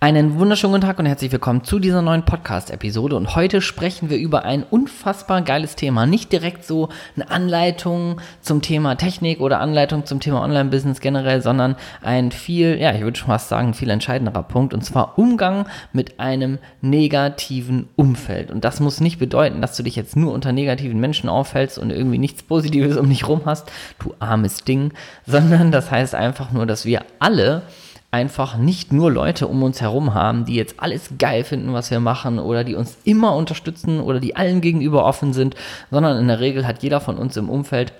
Einen wunderschönen guten Tag und herzlich willkommen zu dieser neuen Podcast-Episode. Und heute sprechen wir über ein unfassbar geiles Thema. Nicht direkt so eine Anleitung zum Thema Technik oder Anleitung zum Thema Online-Business generell, sondern ein viel, ja, ich würde schon fast sagen, viel entscheidenderer Punkt. Und zwar Umgang mit einem negativen Umfeld. Und das muss nicht bedeuten, dass du dich jetzt nur unter negativen Menschen aufhältst und irgendwie nichts Positives um dich rum hast, du armes Ding, sondern das heißt einfach nur, dass wir alle einfach nicht nur Leute um uns herum haben, die jetzt alles geil finden, was wir machen oder die uns immer unterstützen oder die allen gegenüber offen sind, sondern in der Regel hat jeder von uns im Umfeld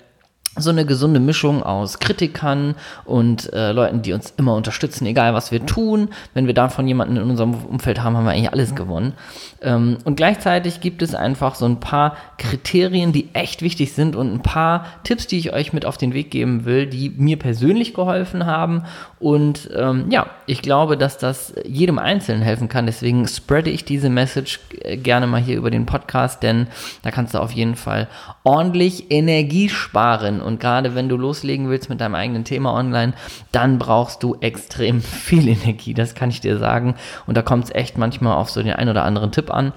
so eine gesunde Mischung aus Kritikern und äh, Leuten, die uns immer unterstützen, egal was wir tun. Wenn wir davon jemanden in unserem Umfeld haben, haben wir eigentlich alles gewonnen. Ähm, und gleichzeitig gibt es einfach so ein paar Kriterien, die echt wichtig sind und ein paar Tipps, die ich euch mit auf den Weg geben will, die mir persönlich geholfen haben. Und ähm, ja, ich glaube, dass das jedem Einzelnen helfen kann. Deswegen spreade ich diese Message äh, gerne mal hier über den Podcast, denn da kannst du auf jeden Fall ordentlich Energie sparen und gerade wenn du loslegen willst mit deinem eigenen Thema online, dann brauchst du extrem viel Energie, das kann ich dir sagen. Und da kommt es echt manchmal auf so den ein oder anderen Tipp an.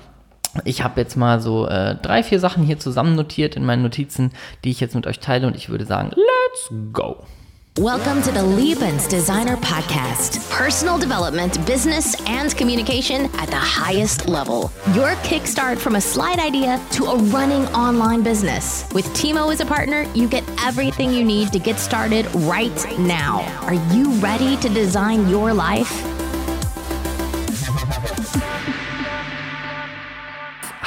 Ich habe jetzt mal so äh, drei, vier Sachen hier zusammen notiert in meinen Notizen, die ich jetzt mit euch teile und ich würde sagen, let's go. Welcome to the Liebens Designer Podcast. Personal development, business, and communication at the highest level. Your kickstart from a slide idea to a running online business. With Timo as a partner, you get everything you need to get started right now. Are you ready to design your life?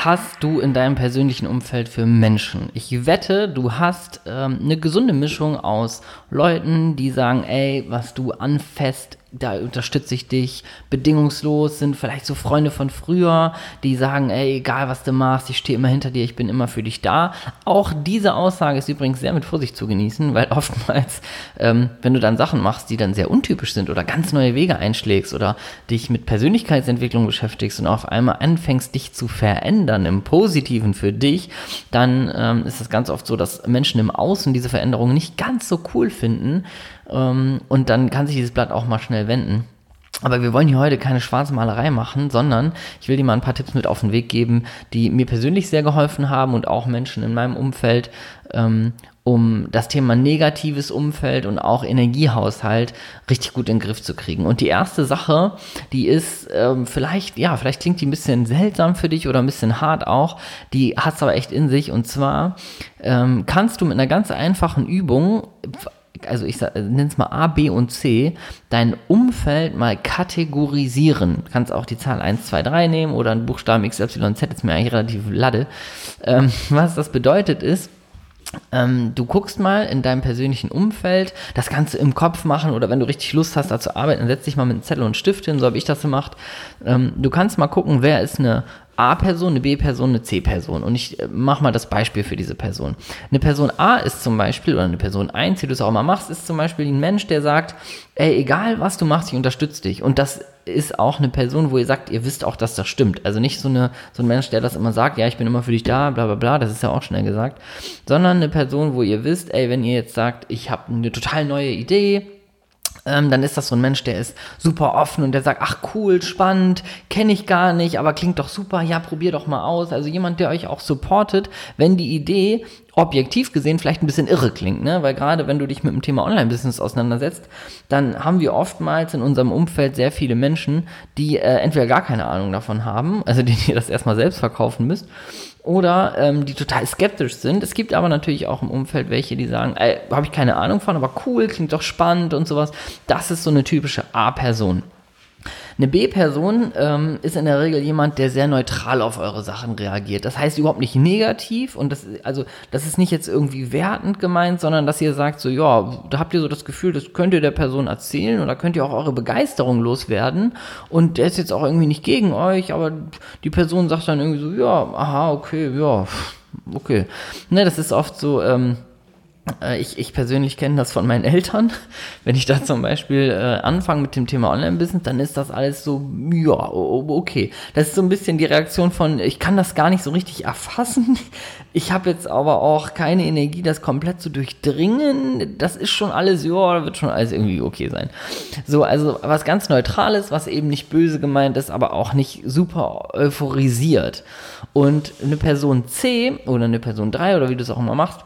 Hast du in deinem persönlichen Umfeld für Menschen? Ich wette, du hast ähm, eine gesunde Mischung aus Leuten, die sagen, ey, was du anfasst, da unterstütze ich dich bedingungslos, sind vielleicht so Freunde von früher, die sagen, ey, egal was du machst, ich stehe immer hinter dir, ich bin immer für dich da. Auch diese Aussage ist übrigens sehr mit Vorsicht zu genießen, weil oftmals, ähm, wenn du dann Sachen machst, die dann sehr untypisch sind oder ganz neue Wege einschlägst oder dich mit Persönlichkeitsentwicklung beschäftigst und auf einmal anfängst, dich zu verändern im Positiven für dich, dann ähm, ist es ganz oft so, dass Menschen im Außen diese Veränderung nicht ganz so cool finden und dann kann sich dieses Blatt auch mal schnell wenden. Aber wir wollen hier heute keine Schwarzmalerei machen, sondern ich will dir mal ein paar Tipps mit auf den Weg geben, die mir persönlich sehr geholfen haben und auch Menschen in meinem Umfeld, ähm, um das Thema negatives Umfeld und auch Energiehaushalt richtig gut in den Griff zu kriegen. Und die erste Sache, die ist ähm, vielleicht, ja, vielleicht klingt die ein bisschen seltsam für dich oder ein bisschen hart auch, die hat es aber echt in sich. Und zwar ähm, kannst du mit einer ganz einfachen Übung also ich nenne es mal A, B und C, dein Umfeld mal kategorisieren. Du kannst auch die Zahl 1, 2, 3 nehmen oder einen Buchstaben X, Y, Z, ist mir eigentlich relativ ladde. Ähm, was das bedeutet ist, ähm, du guckst mal in deinem persönlichen Umfeld, das kannst du im Kopf machen oder wenn du richtig Lust hast, da zu arbeiten, dann setz dich mal mit einem Zettel und Stift hin, so habe ich das gemacht. Ähm, du kannst mal gucken, wer ist eine A-Person, eine B-Person, eine C-Person. Und ich äh, mache mal das Beispiel für diese Person. Eine Person A ist zum Beispiel, oder eine Person 1, die du es auch mal machst, ist zum Beispiel ein Mensch, der sagt, ey, egal was du machst, ich unterstütze dich. Und das ist auch eine Person, wo ihr sagt, ihr wisst auch, dass das stimmt. Also nicht so, eine, so ein Mensch, der das immer sagt, ja, ich bin immer für dich da, bla bla bla, das ist ja auch schnell gesagt. Sondern eine Person, wo ihr wisst, ey, wenn ihr jetzt sagt, ich habe eine total neue Idee, ähm, dann ist das so ein Mensch, der ist super offen und der sagt, ach cool, spannend, kenne ich gar nicht, aber klingt doch super, ja, probier doch mal aus. Also jemand, der euch auch supportet, wenn die Idee objektiv gesehen vielleicht ein bisschen irre klingt, ne? Weil gerade wenn du dich mit dem Thema Online-Business auseinandersetzt, dann haben wir oftmals in unserem Umfeld sehr viele Menschen, die äh, entweder gar keine Ahnung davon haben, also die ihr das erstmal selbst verkaufen müsst, oder ähm, die total skeptisch sind. Es gibt aber natürlich auch im Umfeld welche, die sagen, ey, habe ich keine Ahnung von, aber cool, klingt doch spannend und sowas. Das ist so eine typische A-Person. Eine B-Person ähm, ist in der Regel jemand, der sehr neutral auf eure Sachen reagiert. Das heißt überhaupt nicht negativ und das, also, das ist nicht jetzt irgendwie wertend gemeint, sondern dass ihr sagt so, ja, da habt ihr so das Gefühl, das könnt ihr der Person erzählen oder könnt ihr auch eure Begeisterung loswerden und der ist jetzt auch irgendwie nicht gegen euch, aber die Person sagt dann irgendwie so, ja, aha, okay, ja, okay. Ne, das ist oft so, ähm, Äh, ich, ich persönlich kenne das von meinen Eltern. Wenn ich da zum Beispiel äh, anfange mit dem Thema Online-Business, dann ist das alles so, ja, okay. Das ist so ein bisschen die Reaktion von, ich kann das gar nicht so richtig erfassen. Ich habe jetzt aber auch keine Energie, das komplett zu durchdringen. Das ist schon alles, ja, wird schon alles irgendwie okay sein. So, also was ganz Neutrales, was eben nicht böse gemeint ist, aber auch nicht super euphorisiert. Und eine Person C oder eine Person 3 oder wie du es auch immer machst,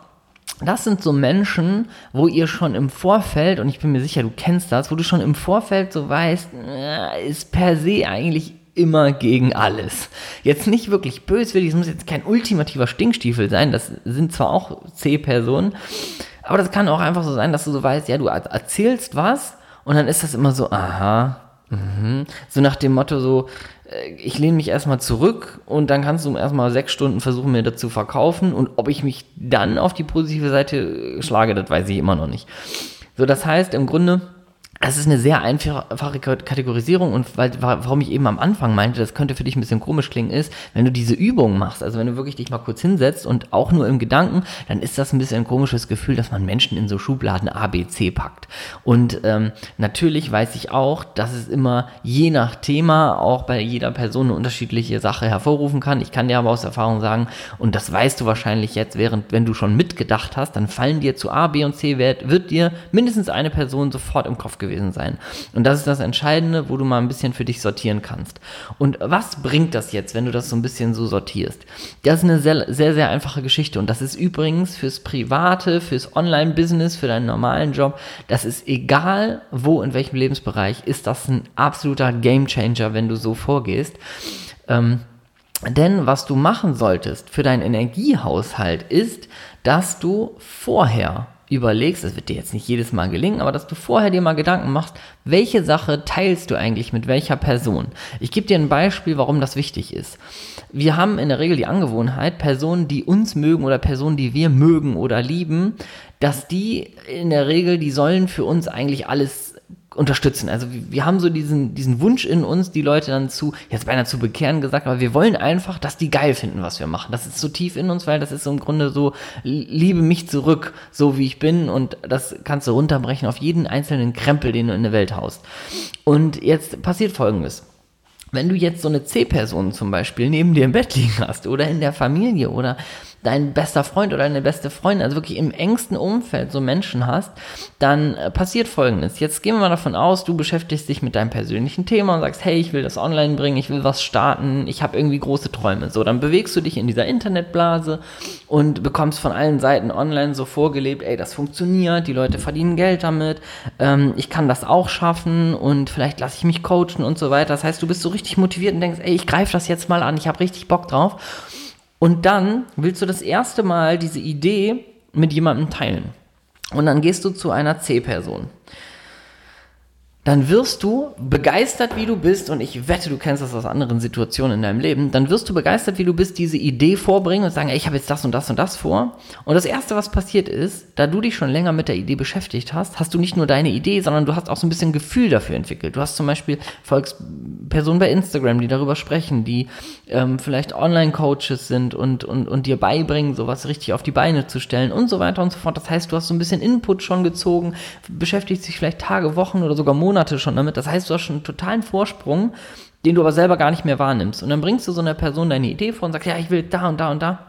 das sind so Menschen, wo ihr schon im Vorfeld, und ich bin mir sicher, du kennst das, wo du schon im Vorfeld so weißt, äh, ist per se eigentlich immer gegen alles. Jetzt nicht wirklich böswillig, es muss jetzt kein ultimativer Stinkstiefel sein, das sind zwar auch C-Personen, aber das kann auch einfach so sein, dass du so weißt, ja, du erzählst was und dann ist das immer so, aha, mh. so nach dem Motto so, ich lehne mich erstmal zurück und dann kannst du erstmal sechs Stunden versuchen, mir dazu verkaufen. Und ob ich mich dann auf die positive Seite schlage, das weiß ich immer noch nicht. So, das heißt im Grunde, das ist eine sehr einfache Kategorisierung und weil, warum ich eben am Anfang meinte, das könnte für dich ein bisschen komisch klingen, ist, wenn du diese Übung machst, also wenn du wirklich dich mal kurz hinsetzt und auch nur im Gedanken, dann ist das ein bisschen ein komisches Gefühl, dass man Menschen in so Schubladen A, B, C packt. Und ähm, natürlich weiß ich auch, dass es immer je nach Thema auch bei jeder Person eine unterschiedliche Sache hervorrufen kann. Ich kann dir aber aus Erfahrung sagen, und das weißt du wahrscheinlich jetzt, während wenn du schon mitgedacht hast, dann fallen dir zu A, B und C, wird, wird dir mindestens eine Person sofort im Kopf gewesen sein. Und das ist das Entscheidende, wo du mal ein bisschen für dich sortieren kannst. Und was bringt das jetzt, wenn du das so ein bisschen so sortierst? Das ist eine sehr, sehr, sehr einfache Geschichte. Und das ist übrigens fürs Private, fürs Online-Business, für deinen normalen Job, das ist egal, wo, in welchem Lebensbereich, ist das ein absoluter Gamechanger, wenn du so vorgehst. Ähm, denn was du machen solltest für deinen Energiehaushalt ist, dass du vorher überlegst, das wird dir jetzt nicht jedes Mal gelingen, aber dass du vorher dir mal Gedanken machst, welche Sache teilst du eigentlich mit welcher Person? Ich gebe dir ein Beispiel, warum das wichtig ist. Wir haben in der Regel die Angewohnheit, Personen, die uns mögen oder Personen, die wir mögen oder lieben, dass die in der Regel, die sollen für uns eigentlich alles unterstützen. Also wir haben so diesen, diesen Wunsch in uns, die Leute dann zu, jetzt beinahe zu bekehren gesagt, aber wir wollen einfach, dass die geil finden, was wir machen. Das ist so tief in uns, weil das ist so im Grunde so, liebe mich zurück, so wie ich bin und das kannst du runterbrechen auf jeden einzelnen Krempel, den du in der Welt haust. Und jetzt passiert Folgendes. Wenn du jetzt so eine C-Person zum Beispiel neben dir im Bett liegen hast oder in der Familie oder dein bester Freund oder deine beste Freundin, also wirklich im engsten Umfeld so Menschen hast, dann äh, passiert folgendes. Jetzt gehen wir mal davon aus, du beschäftigst dich mit deinem persönlichen Thema und sagst, hey, ich will das online bringen, ich will was starten, ich habe irgendwie große Träume. So, dann bewegst du dich in dieser Internetblase und bekommst von allen Seiten online so vorgelebt, ey, das funktioniert, die Leute verdienen Geld damit, ähm, ich kann das auch schaffen und vielleicht lasse ich mich coachen und so weiter. Das heißt, du bist so richtig motiviert und denkst, ey, ich greife das jetzt mal an, ich habe richtig Bock drauf. Und dann willst du das erste Mal diese Idee mit jemandem teilen. Und dann gehst du zu einer C-Person dann wirst du begeistert, wie du bist, und ich wette, du kennst das aus anderen Situationen in deinem Leben, dann wirst du begeistert, wie du bist, diese Idee vorbringen und sagen, ey, ich habe jetzt das und das und das vor. Und das Erste, was passiert ist, da du dich schon länger mit der Idee beschäftigt hast, hast du nicht nur deine Idee, sondern du hast auch so ein bisschen Gefühl dafür entwickelt. Du hast zum Beispiel Volkspersonen bei Instagram, die darüber sprechen, die ähm, vielleicht Online-Coaches sind und, und, und dir beibringen, sowas richtig auf die Beine zu stellen und so weiter und so fort. Das heißt, du hast so ein bisschen Input schon gezogen, beschäftigst dich vielleicht Tage, Wochen oder sogar Monate Monate schon damit. Das heißt, du hast schon einen totalen Vorsprung, den du aber selber gar nicht mehr wahrnimmst. Und dann bringst du so einer Person deine Idee vor und sagst, ja, ich will da und da und da.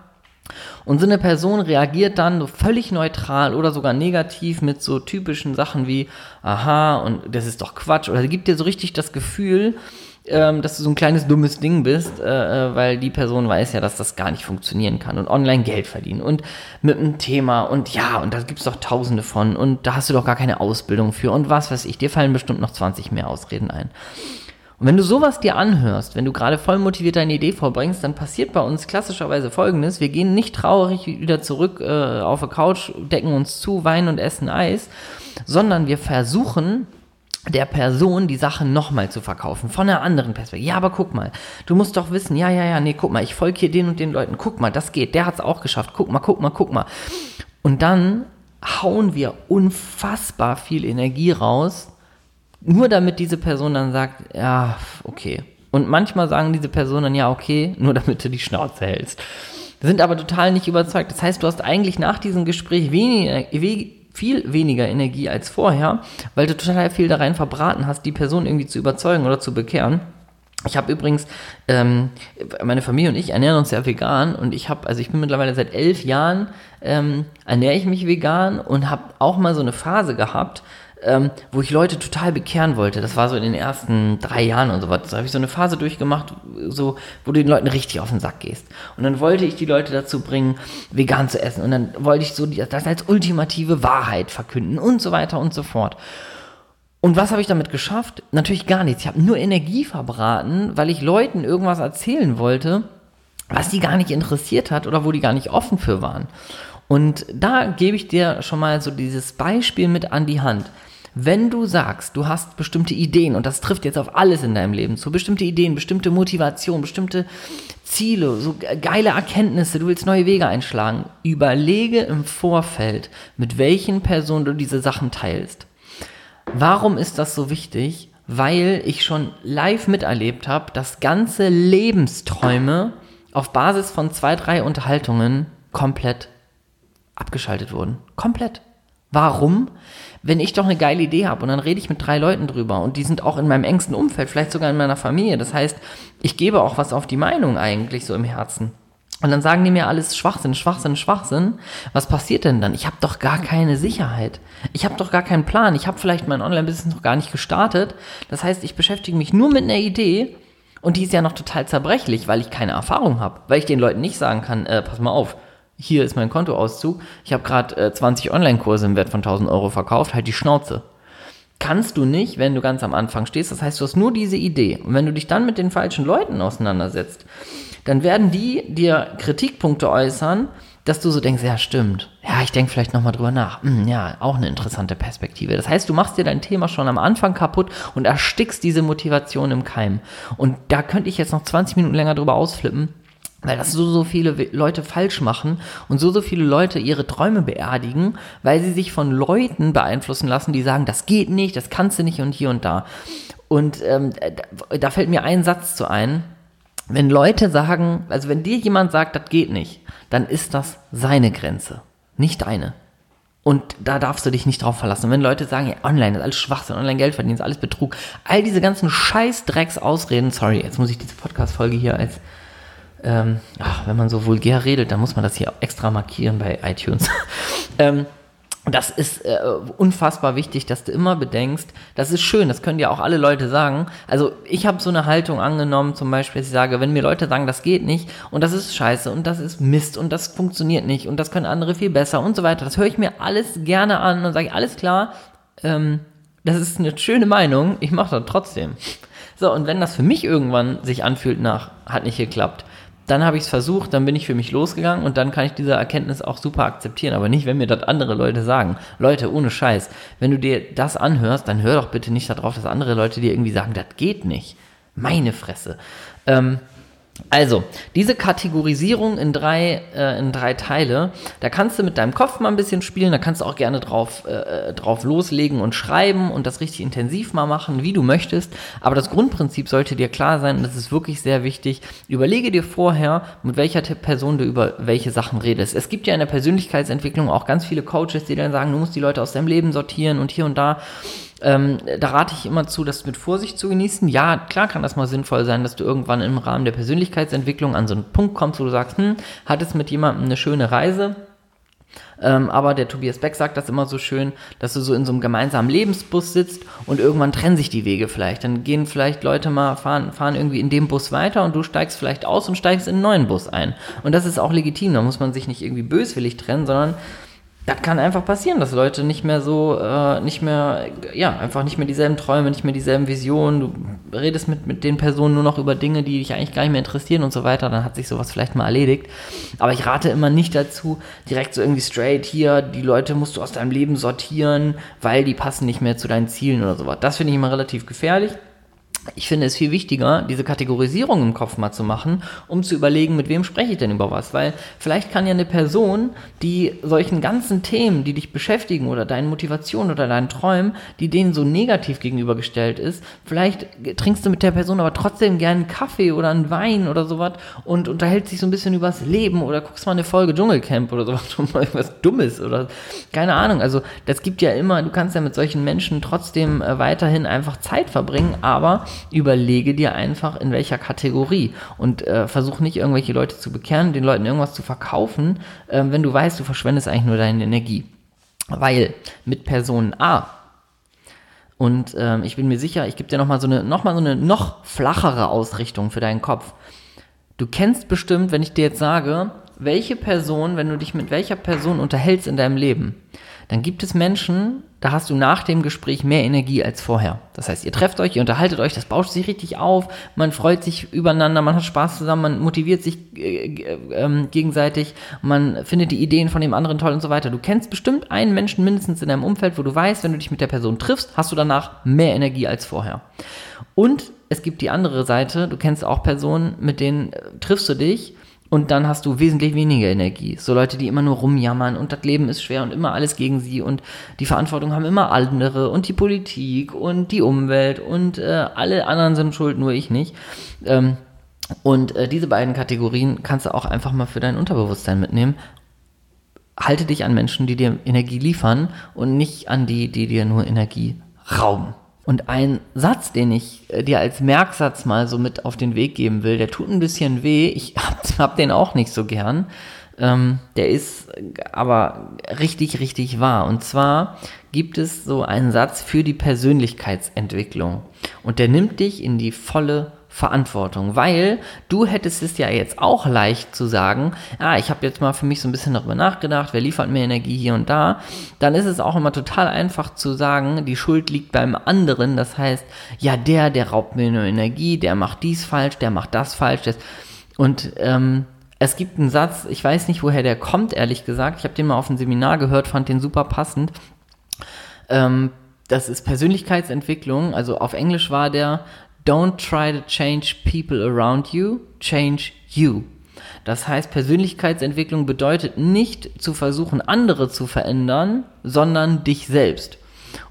Und so eine Person reagiert dann völlig neutral oder sogar negativ mit so typischen Sachen wie, aha, und das ist doch Quatsch. Oder gibt dir so richtig das Gefühl, ähm, dass du so ein kleines dummes Ding bist, äh, äh, weil die Person weiß ja, dass das gar nicht funktionieren kann und online Geld verdienen und mit einem Thema und ja, und da gibt es doch tausende von und da hast du doch gar keine Ausbildung für und was weiß ich, dir fallen bestimmt noch 20 mehr Ausreden ein. Und wenn du sowas dir anhörst, wenn du gerade voll motiviert deine Idee vorbringst, dann passiert bei uns klassischerweise folgendes. Wir gehen nicht traurig wieder zurück äh, auf der Couch, decken uns zu, weinen und essen Eis, sondern wir versuchen der Person die Sache nochmal zu verkaufen, von einer anderen Perspektive. Ja, aber guck mal, du musst doch wissen, ja, ja, ja, nee, guck mal, ich folge hier den und den Leuten, guck mal, das geht, der hat es auch geschafft, guck mal, guck mal, guck mal. Und dann hauen wir unfassbar viel Energie raus, nur damit diese Person dann sagt, ja, okay. Und manchmal sagen diese Personen dann, ja, okay, nur damit du die Schnauze hältst. sind aber total nicht überzeugt. Das heißt, du hast eigentlich nach diesem Gespräch weniger, viel weniger Energie als vorher, weil du total viel da rein verbraten hast, die Person irgendwie zu überzeugen oder zu bekehren. Ich habe übrigens, ähm, meine Familie und ich ernähren uns ja vegan und ich habe, also ich bin mittlerweile seit elf Jahren, ähm, ernähre ich mich vegan und habe auch mal so eine Phase gehabt, ähm, wo ich Leute total bekehren wollte. Das war so in den ersten drei Jahren und so was. Da habe ich so eine Phase durchgemacht, so, wo du den Leuten richtig auf den Sack gehst. Und dann wollte ich die Leute dazu bringen, vegan zu essen. Und dann wollte ich so das als ultimative Wahrheit verkünden und so weiter und so fort. Und was habe ich damit geschafft? Natürlich gar nichts. Ich habe nur Energie verbraten, weil ich Leuten irgendwas erzählen wollte, was die gar nicht interessiert hat oder wo die gar nicht offen für waren. Und da gebe ich dir schon mal so dieses Beispiel mit an die Hand. Wenn du sagst, du hast bestimmte Ideen, und das trifft jetzt auf alles in deinem Leben zu, bestimmte Ideen, bestimmte Motivation, bestimmte Ziele, so geile Erkenntnisse, du willst neue Wege einschlagen, überlege im Vorfeld, mit welchen Personen du diese Sachen teilst. Warum ist das so wichtig? Weil ich schon live miterlebt habe, dass ganze Lebensträume auf Basis von zwei, drei Unterhaltungen komplett abgeschaltet wurden. Komplett. Warum? Wenn ich doch eine geile Idee habe und dann rede ich mit drei Leuten drüber und die sind auch in meinem engsten Umfeld, vielleicht sogar in meiner Familie. Das heißt, ich gebe auch was auf die Meinung eigentlich so im Herzen. Und dann sagen die mir alles Schwachsinn, Schwachsinn, Schwachsinn. Was passiert denn dann? Ich habe doch gar keine Sicherheit. Ich habe doch gar keinen Plan. Ich habe vielleicht mein Online-Business noch gar nicht gestartet. Das heißt, ich beschäftige mich nur mit einer Idee und die ist ja noch total zerbrechlich, weil ich keine Erfahrung habe. Weil ich den Leuten nicht sagen kann, äh, pass mal auf, hier ist mein Kontoauszug, ich habe gerade äh, 20 Online-Kurse im Wert von 1000 Euro verkauft, halt die Schnauze. Kannst du nicht, wenn du ganz am Anfang stehst. Das heißt, du hast nur diese Idee. Und wenn du dich dann mit den falschen Leuten auseinandersetzt, dann werden die dir Kritikpunkte äußern, dass du so denkst, ja, stimmt. Ja, ich denke vielleicht nochmal drüber nach. Hm, ja, auch eine interessante Perspektive. Das heißt, du machst dir dein Thema schon am Anfang kaputt und erstickst diese Motivation im Keim. Und da könnte ich jetzt noch 20 Minuten länger drüber ausflippen weil das so, so viele Leute falsch machen und so, so viele Leute ihre Träume beerdigen, weil sie sich von Leuten beeinflussen lassen, die sagen, das geht nicht, das kannst du nicht und hier und da. Und ähm, da, fällt mir ein Satz zu ein. Wenn Leute sagen, also wenn dir jemand sagt, das geht nicht, dann ist das seine Grenze, nicht deine. Und da darfst du dich nicht drauf verlassen. Und wenn Leute sagen, ja, online ist alles Schwachsinn, online Geld verdienen ist alles Betrug, all diese ganzen Scheißdrecks-Ausreden, sorry, jetzt muss ich diese Podcast-Folge hier als ähm, ach, wenn man so vulgär redet, dann muss man das hier extra markieren bei iTunes. ähm, das ist äh, unfassbar wichtig, dass du immer bedenkst, das ist schön, das können ja auch alle Leute sagen. Also ich habe so eine Haltung angenommen, zum Beispiel, dass ich sage, wenn mir Leute sagen, das geht nicht und das ist scheiße und das ist Mist und das funktioniert nicht und das können andere viel besser und so weiter, das höre ich mir alles gerne an und sage, alles klar, ähm, das ist eine schöne Meinung, ich mache das trotzdem. So, und wenn das für mich irgendwann sich anfühlt nach, hat nicht geklappt, dann habe ich es versucht, dann bin ich für mich losgegangen und dann kann ich diese Erkenntnis auch super akzeptieren, aber nicht, wenn mir das andere Leute sagen. Leute, ohne Scheiß, wenn du dir das anhörst, dann hör doch bitte nicht darauf, dass andere Leute dir irgendwie sagen, das geht nicht. Meine Fresse. Ähm, also, diese Kategorisierung in drei, äh, in drei Teile, da kannst du mit deinem Kopf mal ein bisschen spielen, da kannst du auch gerne drauf, äh, drauf loslegen und schreiben und das richtig intensiv mal machen, wie du möchtest. Aber das Grundprinzip sollte dir klar sein und das ist wirklich sehr wichtig. Überlege dir vorher, mit welcher Person du über welche Sachen redest. Es gibt ja in der Persönlichkeitsentwicklung auch ganz viele Coaches, die dann sagen, du musst die Leute aus deinem Leben sortieren und hier und da. Ähm, da rate ich immer zu, das mit Vorsicht zu genießen. Ja, klar kann das mal sinnvoll sein, dass du irgendwann im Rahmen der Persönlichkeitsentwicklung an so einen Punkt kommst, wo du sagst, hm, hattest mit jemandem eine schöne Reise. Ähm, aber der Tobias Beck sagt das immer so schön, dass du so in so einem gemeinsamen Lebensbus sitzt und irgendwann trennen sich die Wege vielleicht. Dann gehen vielleicht Leute mal, fahren, fahren irgendwie in dem Bus weiter und du steigst vielleicht aus und steigst in einen neuen Bus ein. Und das ist auch legitim, da muss man sich nicht irgendwie böswillig trennen, sondern das kann einfach passieren, dass Leute nicht mehr so, äh, nicht mehr, ja, einfach nicht mehr dieselben Träume, nicht mehr dieselben Visionen. Du redest mit, mit den Personen nur noch über Dinge, die dich eigentlich gar nicht mehr interessieren und so weiter. Dann hat sich sowas vielleicht mal erledigt. Aber ich rate immer nicht dazu, direkt so irgendwie straight hier, die Leute musst du aus deinem Leben sortieren, weil die passen nicht mehr zu deinen Zielen oder sowas. Das finde ich immer relativ gefährlich. Ich finde es viel wichtiger, diese Kategorisierung im Kopf mal zu machen, um zu überlegen, mit wem spreche ich denn über was. Weil vielleicht kann ja eine Person, die solchen ganzen Themen, die dich beschäftigen oder deinen Motivationen oder deinen Träumen, die denen so negativ gegenübergestellt ist, vielleicht trinkst du mit der Person aber trotzdem gerne einen Kaffee oder einen Wein oder sowas und unterhältst dich so ein bisschen übers Leben oder guckst mal eine Folge Dschungelcamp oder sowas, schon mal was Dummes oder keine Ahnung. Also das gibt ja immer, du kannst ja mit solchen Menschen trotzdem äh, weiterhin einfach Zeit verbringen, aber überlege dir einfach, in welcher Kategorie und äh, versuch nicht irgendwelche Leute zu bekehren, den Leuten irgendwas zu verkaufen, äh, wenn du weißt, du verschwendest eigentlich nur deine Energie. Weil mit Person A und ähm, ich bin mir sicher, ich gebe dir nochmal so eine, noch so eine noch flachere Ausrichtung für deinen Kopf. Du kennst bestimmt, wenn ich dir jetzt sage, welche Person, wenn du dich mit welcher Person unterhältst in deinem Leben, dann gibt es Menschen, da hast du nach dem Gespräch mehr Energie als vorher. Das heißt, ihr trefft euch, ihr unterhaltet euch, das bauscht sich richtig auf, man freut sich übereinander, man hat Spaß zusammen, man motiviert sich äh, äh, gegenseitig, man findet die Ideen von dem anderen toll und so weiter. Du kennst bestimmt einen Menschen mindestens in deinem Umfeld, wo du weißt, wenn du dich mit der Person triffst, hast du danach mehr Energie als vorher. Und es gibt die andere Seite, du kennst auch Personen, mit denen äh, triffst du dich und dann hast du wesentlich weniger Energie. So Leute, die immer nur rumjammern und das Leben ist schwer und immer alles gegen sie und die Verantwortung haben immer andere und die Politik und die Umwelt und äh, alle anderen sind schuld, nur ich nicht. Ähm, und äh, diese beiden Kategorien kannst du auch einfach mal für dein Unterbewusstsein mitnehmen. Halte dich an Menschen, die dir Energie liefern und nicht an die, die dir nur Energie rauben. Und ein Satz, den ich äh, dir als Merksatz mal so mit auf den Weg geben will, der tut ein bisschen weh. Ich hab, hab den auch nicht so gern. Ähm, der ist aber richtig, richtig wahr. Und zwar gibt es so einen Satz für die Persönlichkeitsentwicklung. Und der nimmt dich in die volle Verantwortung, weil du hättest es ja jetzt auch leicht zu sagen, ah, ich habe jetzt mal für mich so ein bisschen darüber nachgedacht, wer liefert mir Energie hier und da, dann ist es auch immer total einfach zu sagen, die Schuld liegt beim anderen, das heißt, ja, der, der raubt mir nur Energie, der macht dies falsch, der macht das falsch, das, und ähm, es gibt einen Satz, ich weiß nicht, woher der kommt, ehrlich gesagt, ich habe den mal auf einem Seminar gehört, fand den super passend, ähm, das ist Persönlichkeitsentwicklung, also auf Englisch war der, Don't try to change people around you, change you. Das heißt, Persönlichkeitsentwicklung bedeutet nicht zu versuchen, andere zu verändern, sondern dich selbst.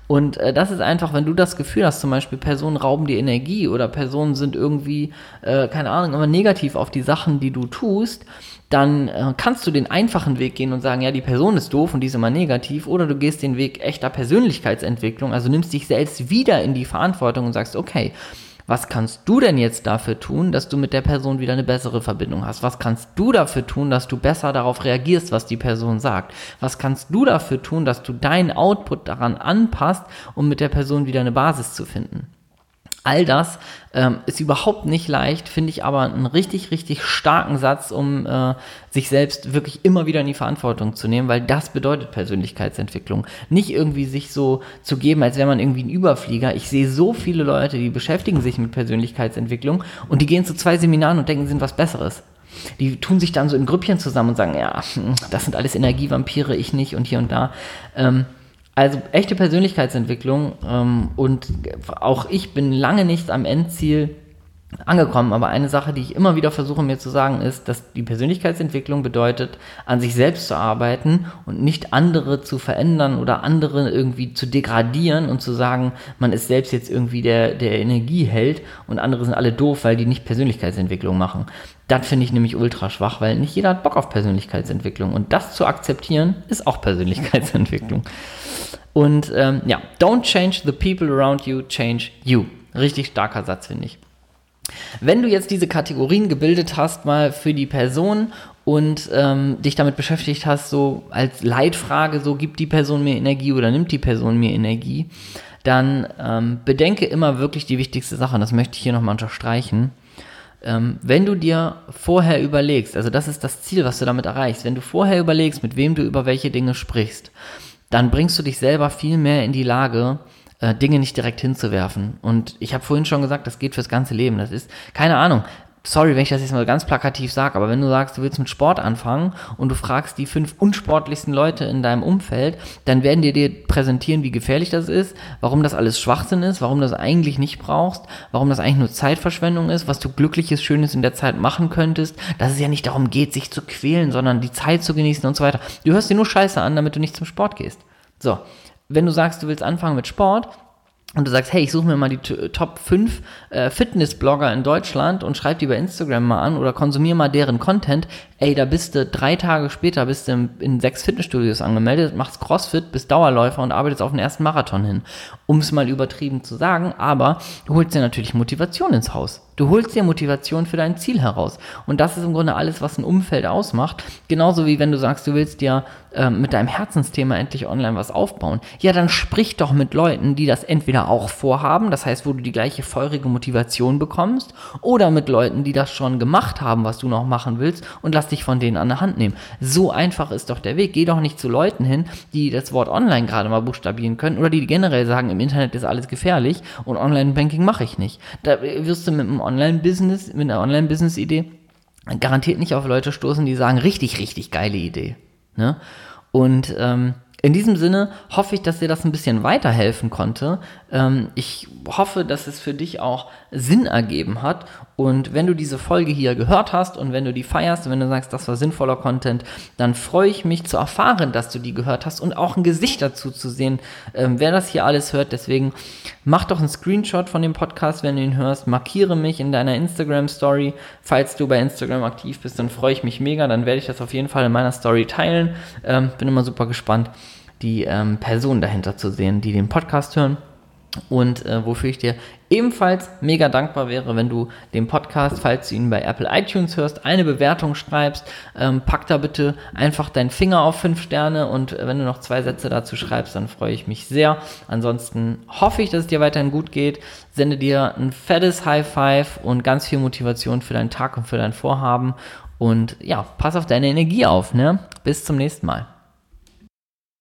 Und äh, das ist einfach, wenn du das Gefühl hast, zum Beispiel Personen rauben dir Energie oder Personen sind irgendwie, äh, keine Ahnung, immer negativ auf die Sachen, die du tust, dann äh, kannst du den einfachen Weg gehen und sagen, ja, die Person ist doof und die ist immer negativ, oder du gehst den Weg echter Persönlichkeitsentwicklung, also nimmst dich selbst wieder in die Verantwortung und sagst, okay, was kannst du denn jetzt dafür tun, dass du mit der Person wieder eine bessere Verbindung hast? Was kannst du dafür tun, dass du besser darauf reagierst, was die Person sagt? Was kannst du dafür tun, dass du deinen Output daran anpasst, um mit der Person wieder eine Basis zu finden? All das ähm, ist überhaupt nicht leicht, finde ich aber einen richtig, richtig starken Satz, um äh, sich selbst wirklich immer wieder in die Verantwortung zu nehmen, weil das bedeutet Persönlichkeitsentwicklung. Nicht irgendwie sich so zu geben, als wäre man irgendwie ein Überflieger. Ich sehe so viele Leute, die beschäftigen sich mit Persönlichkeitsentwicklung und die gehen zu zwei Seminaren und denken, sie sind was Besseres. Die tun sich dann so in Grüppchen zusammen und sagen, ja, das sind alles Energievampire, ich nicht und hier und da. Ähm, also echte Persönlichkeitsentwicklung ähm, und auch ich bin lange nicht am Endziel angekommen, aber eine Sache, die ich immer wieder versuche mir zu sagen, ist, dass die Persönlichkeitsentwicklung bedeutet, an sich selbst zu arbeiten und nicht andere zu verändern oder andere irgendwie zu degradieren und zu sagen, man ist selbst jetzt irgendwie der, der Energie hält und andere sind alle doof, weil die nicht Persönlichkeitsentwicklung machen. Das finde ich nämlich ultra schwach, weil nicht jeder hat Bock auf Persönlichkeitsentwicklung und das zu akzeptieren ist auch Persönlichkeitsentwicklung. Und ähm, ja, don't change the people around you, change you. Richtig starker Satz, finde ich. Wenn du jetzt diese Kategorien gebildet hast, mal für die Person und ähm, dich damit beschäftigt hast, so als Leitfrage, so gibt die Person mir Energie oder nimmt die Person mir Energie, dann ähm, bedenke immer wirklich die wichtigste Sache, und das möchte ich hier nochmal unterstreichen. Ähm, wenn du dir vorher überlegst, also das ist das Ziel, was du damit erreichst, wenn du vorher überlegst, mit wem du über welche Dinge sprichst, dann bringst du dich selber viel mehr in die Lage, äh, Dinge nicht direkt hinzuwerfen. Und ich habe vorhin schon gesagt, das geht fürs ganze Leben. Das ist, keine Ahnung, sorry, wenn ich das jetzt mal ganz plakativ sage, aber wenn du sagst, du willst mit Sport anfangen und du fragst die fünf unsportlichsten Leute in deinem Umfeld, dann werden die dir präsentieren, wie gefährlich das ist, warum das alles Schwachsinn ist, warum du das eigentlich nicht brauchst, warum das eigentlich nur Zeitverschwendung ist, was du glückliches, schönes in der Zeit machen könntest, dass es ja nicht darum geht, sich zu quälen, sondern die Zeit zu genießen und so weiter. Du hörst dir nur Scheiße an, damit du nicht zum Sport gehst. So, wenn du sagst, du willst anfangen mit Sport, und du sagst, hey, ich suche mir mal die Top 5 äh, Fitnessblogger in Deutschland und schreib die bei Instagram mal an oder konsumier mal deren Content, ey, da bist du drei Tage später bist du in, in sechs Fitnessstudios angemeldet, machst Crossfit, bist Dauerläufer und arbeitest auf den ersten Marathon hin. Um es mal übertrieben zu sagen, aber du holst dir natürlich Motivation ins Haus. Du holst dir Motivation für dein Ziel heraus. Und das ist im Grunde alles, was ein Umfeld ausmacht. Genauso wie wenn du sagst, du willst dir äh, mit deinem Herzensthema endlich online was aufbauen. Ja, dann sprich doch mit Leuten, die das entweder auch vorhaben, das heißt, wo du die gleiche feurige Motivation bekommst, oder mit Leuten, die das schon gemacht haben, was du noch machen willst, und lass dich von denen an der Hand nehmen. So einfach ist doch der Weg. Geh doch nicht zu Leuten hin, die das Wort online gerade mal buchstabieren können oder die generell sagen, im Internet ist alles gefährlich und Online-Banking mache ich nicht. Da wirst du mit einem Online-Business, mit einer Online-Business-Idee garantiert nicht auf Leute stoßen, die sagen, richtig, richtig geile Idee. Ne? Und ähm, in diesem Sinne hoffe ich, dass dir das ein bisschen weiterhelfen konnte. Ähm, ich hoffe, dass es für dich auch Sinn ergeben hat. Und wenn du diese Folge hier gehört hast und wenn du die feierst und wenn du sagst, das war sinnvoller Content, dann freue ich mich zu erfahren, dass du die gehört hast und auch ein Gesicht dazu zu sehen, ähm, wer das hier alles hört. Deswegen mach doch einen Screenshot von dem Podcast, wenn du ihn hörst. Markiere mich in deiner Instagram Story. Falls du bei Instagram aktiv bist, dann freue ich mich mega. Dann werde ich das auf jeden Fall in meiner Story teilen. Ähm, bin immer super gespannt die ähm, Personen dahinter zu sehen, die den Podcast hören. Und äh, wofür ich dir ebenfalls mega dankbar wäre, wenn du den Podcast, falls du ihn bei Apple iTunes hörst, eine Bewertung schreibst. Ähm, pack da bitte einfach deinen Finger auf fünf Sterne und äh, wenn du noch zwei Sätze dazu schreibst, dann freue ich mich sehr. Ansonsten hoffe ich, dass es dir weiterhin gut geht. Sende dir ein fettes High Five und ganz viel Motivation für deinen Tag und für dein Vorhaben. Und ja, pass auf deine Energie auf. Ne? Bis zum nächsten Mal.